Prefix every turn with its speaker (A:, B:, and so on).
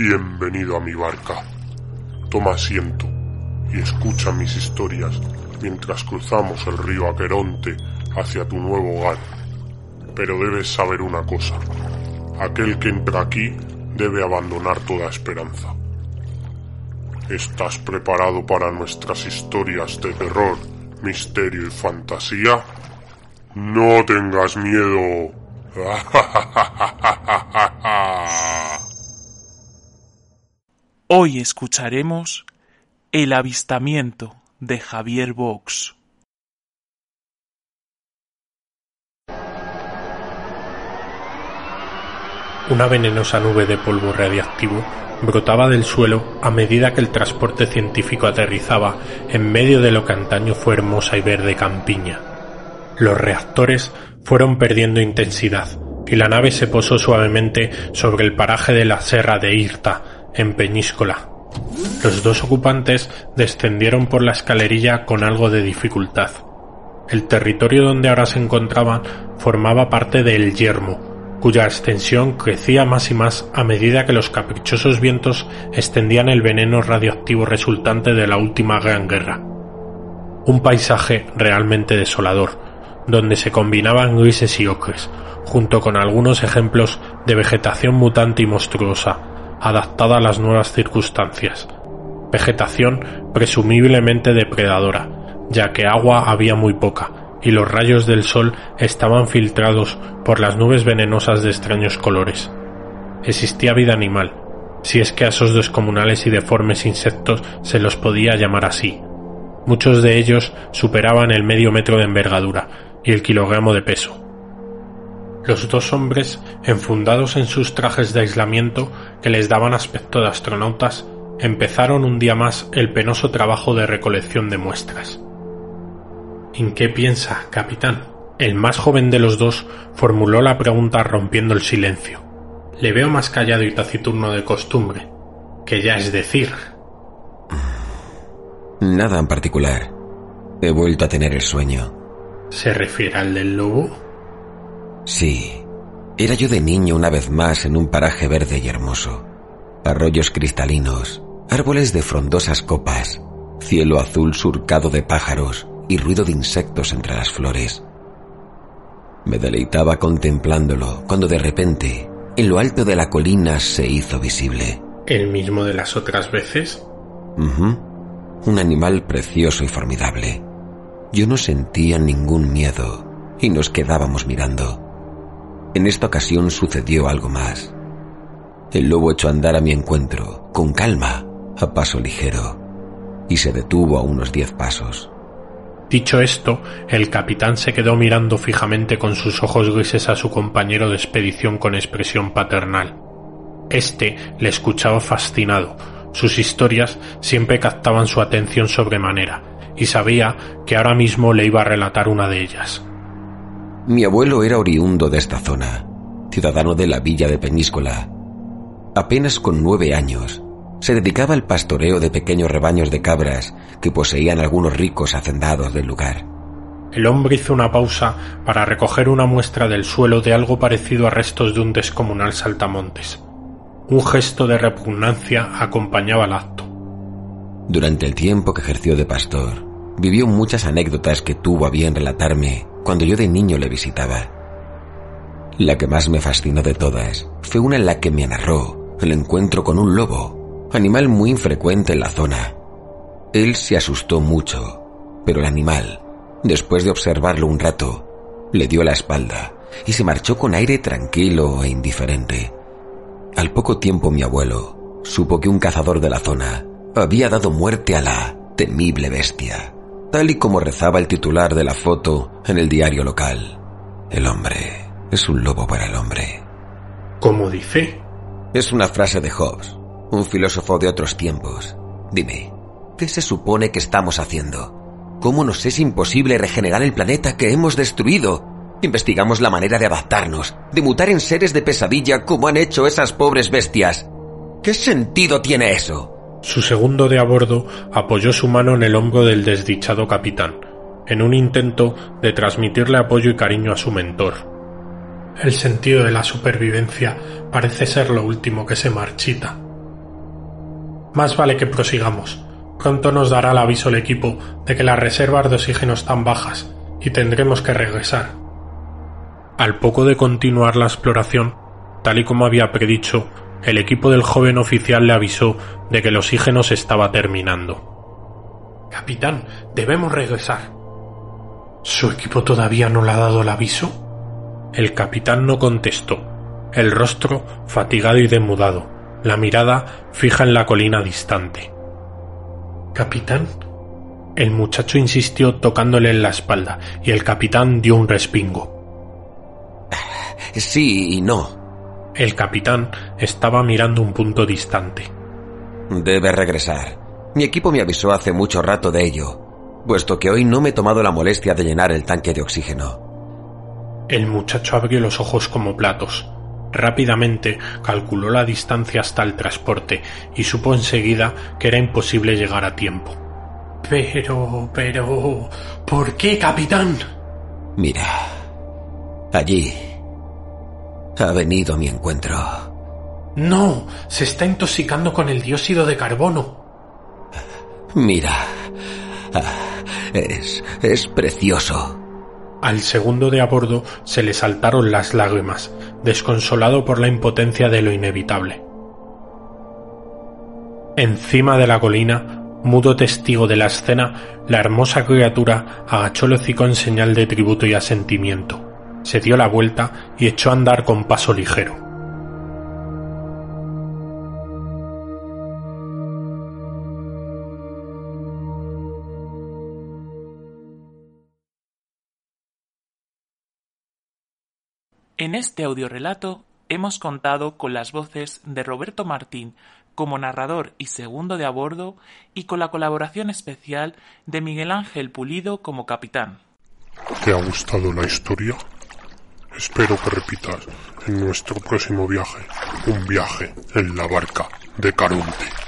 A: Bienvenido a mi barca. Toma asiento y escucha mis historias mientras cruzamos el río Aqueronte hacia tu nuevo hogar. Pero debes saber una cosa. Aquel que entra aquí debe abandonar toda esperanza. ¿Estás preparado para nuestras historias de terror, misterio y fantasía? No tengas miedo.
B: Hoy escucharemos El avistamiento de Javier Vox.
C: Una venenosa nube de polvo radiactivo brotaba del suelo a medida que el transporte científico aterrizaba en medio de lo que antaño fue hermosa y verde campiña. Los reactores fueron perdiendo intensidad y la nave se posó suavemente sobre el paraje de la Serra de Irta, en Peñíscola. Los dos ocupantes descendieron por la escalerilla con algo de dificultad. El territorio donde ahora se encontraban formaba parte del yermo, cuya extensión crecía más y más a medida que los caprichosos vientos extendían el veneno radioactivo resultante de la última gran guerra. Un paisaje realmente desolador, donde se combinaban grises y ocres, junto con algunos ejemplos de vegetación mutante y monstruosa, adaptada a las nuevas circunstancias. Vegetación presumiblemente depredadora, ya que agua había muy poca, y los rayos del sol estaban filtrados por las nubes venenosas de extraños colores. Existía vida animal, si es que a esos descomunales y deformes insectos se los podía llamar así. Muchos de ellos superaban el medio metro de envergadura y el kilogramo de peso. Los dos hombres, enfundados en sus trajes de aislamiento que les daban aspecto de astronautas, empezaron un día más el penoso trabajo de recolección de muestras. ¿En qué piensa, capitán? El más joven de los dos formuló la pregunta rompiendo el silencio. Le veo más callado y taciturno de costumbre, que ya es decir.
D: Nada en particular. He vuelto a tener el sueño.
C: ¿Se refiere al del lobo?
D: Sí. Era yo de niño una vez más en un paraje verde y hermoso. Arroyos cristalinos, árboles de frondosas copas, cielo azul surcado de pájaros y ruido de insectos entre las flores. Me deleitaba contemplándolo cuando de repente, en lo alto de la colina se hizo visible.
C: ¿El mismo de las otras veces?
D: Un animal precioso y formidable. Yo no sentía ningún miedo y nos quedábamos mirando. En esta ocasión sucedió algo más. El lobo echó a andar a mi encuentro, con calma, a paso ligero, y se detuvo a unos diez pasos.
C: Dicho esto, el capitán se quedó mirando fijamente con sus ojos grises a su compañero de expedición con expresión paternal. Este le escuchaba fascinado. Sus historias siempre captaban su atención sobremanera, y sabía que ahora mismo le iba a relatar una de ellas.
D: Mi abuelo era oriundo de esta zona, ciudadano de la villa de Peñíscola. Apenas con nueve años, se dedicaba al pastoreo de pequeños rebaños de cabras que poseían algunos ricos hacendados del lugar.
C: El hombre hizo una pausa para recoger una muestra del suelo de algo parecido a restos de un descomunal saltamontes. Un gesto de repugnancia acompañaba el acto.
D: Durante el tiempo que ejerció de pastor, vivió muchas anécdotas que tuvo a bien relatarme cuando yo de niño le visitaba. La que más me fascinó de todas fue una en la que me narró el encuentro con un lobo, animal muy infrecuente en la zona. Él se asustó mucho, pero el animal, después de observarlo un rato, le dio la espalda y se marchó con aire tranquilo e indiferente. Al poco tiempo mi abuelo supo que un cazador de la zona había dado muerte a la temible bestia, tal y como rezaba el titular de la foto en el diario local. El hombre es un lobo para el hombre.
C: ¿Cómo dice?
D: Es una frase de Hobbes, un filósofo de otros tiempos. Dime, ¿qué se supone que estamos haciendo? ¿Cómo nos es imposible regenerar el planeta que hemos destruido? Investigamos la manera de adaptarnos, de mutar en seres de pesadilla como han hecho esas pobres bestias. ¿Qué sentido tiene eso?
C: Su segundo de a bordo apoyó su mano en el hombro del desdichado capitán, en un intento de transmitirle apoyo y cariño a su mentor. El sentido de la supervivencia parece ser lo último que se marchita. Más vale que prosigamos. Pronto nos dará el aviso el equipo de que las reservas de oxígeno están bajas y tendremos que regresar. Al poco de continuar la exploración, tal y como había predicho, el equipo del joven oficial le avisó de que el oxígeno se estaba terminando. Capitán, debemos regresar. ¿Su equipo todavía no le ha dado el aviso? El capitán no contestó, el rostro fatigado y demudado, la mirada fija en la colina distante. Capitán. El muchacho insistió tocándole en la espalda, y el capitán dio un respingo.
D: Sí y no.
C: El capitán estaba mirando un punto distante.
D: Debe regresar. Mi equipo me avisó hace mucho rato de ello, puesto que hoy no me he tomado la molestia de llenar el tanque de oxígeno.
C: El muchacho abrió los ojos como platos. Rápidamente calculó la distancia hasta el transporte y supo enseguida que era imposible llegar a tiempo. Pero, pero... ¿Por qué, capitán?
D: Mira. Allí. Ha venido a mi encuentro.
C: No, se está intoxicando con el dióxido de carbono.
D: Mira. Es. es precioso.
C: Al segundo de a bordo se le saltaron las lágrimas, desconsolado por la impotencia de lo inevitable. Encima de la colina, mudo testigo de la escena, la hermosa criatura agachó el hocico en señal de tributo y asentimiento. Se dio la vuelta y echó a andar con paso ligero.
B: En este audiorelato hemos contado con las voces de Roberto Martín como narrador y segundo de a bordo y con la colaboración especial de Miguel Ángel Pulido como capitán.
A: ¿Te ha gustado la historia? Espero que repitas en nuestro próximo viaje un viaje en la barca de Caronte.